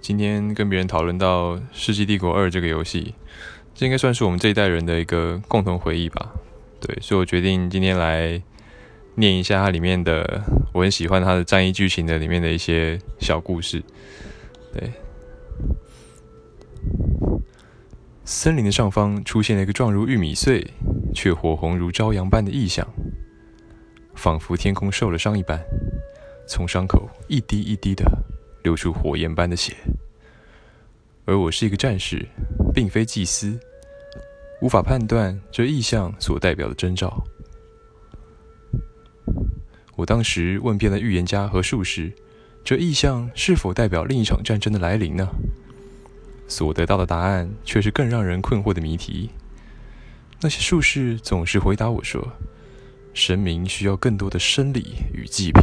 今天跟别人讨论到《世纪帝国二》这个游戏，这应该算是我们这一代人的一个共同回忆吧。对，所以我决定今天来念一下它里面的，我很喜欢它的战役剧情的里面的一些小故事。对，森林的上方出现了一个状如玉米穗，却火红如朝阳般的异象，仿佛天空受了伤一般，从伤口一滴一滴的流出火焰般的血。而我是一个战士，并非祭司，无法判断这意象所代表的征兆。我当时问遍了预言家和术士。这意象是否代表另一场战争的来临呢？所得到的答案却是更让人困惑的谜题。那些术士总是回答我说：“神明需要更多的生理与祭品。”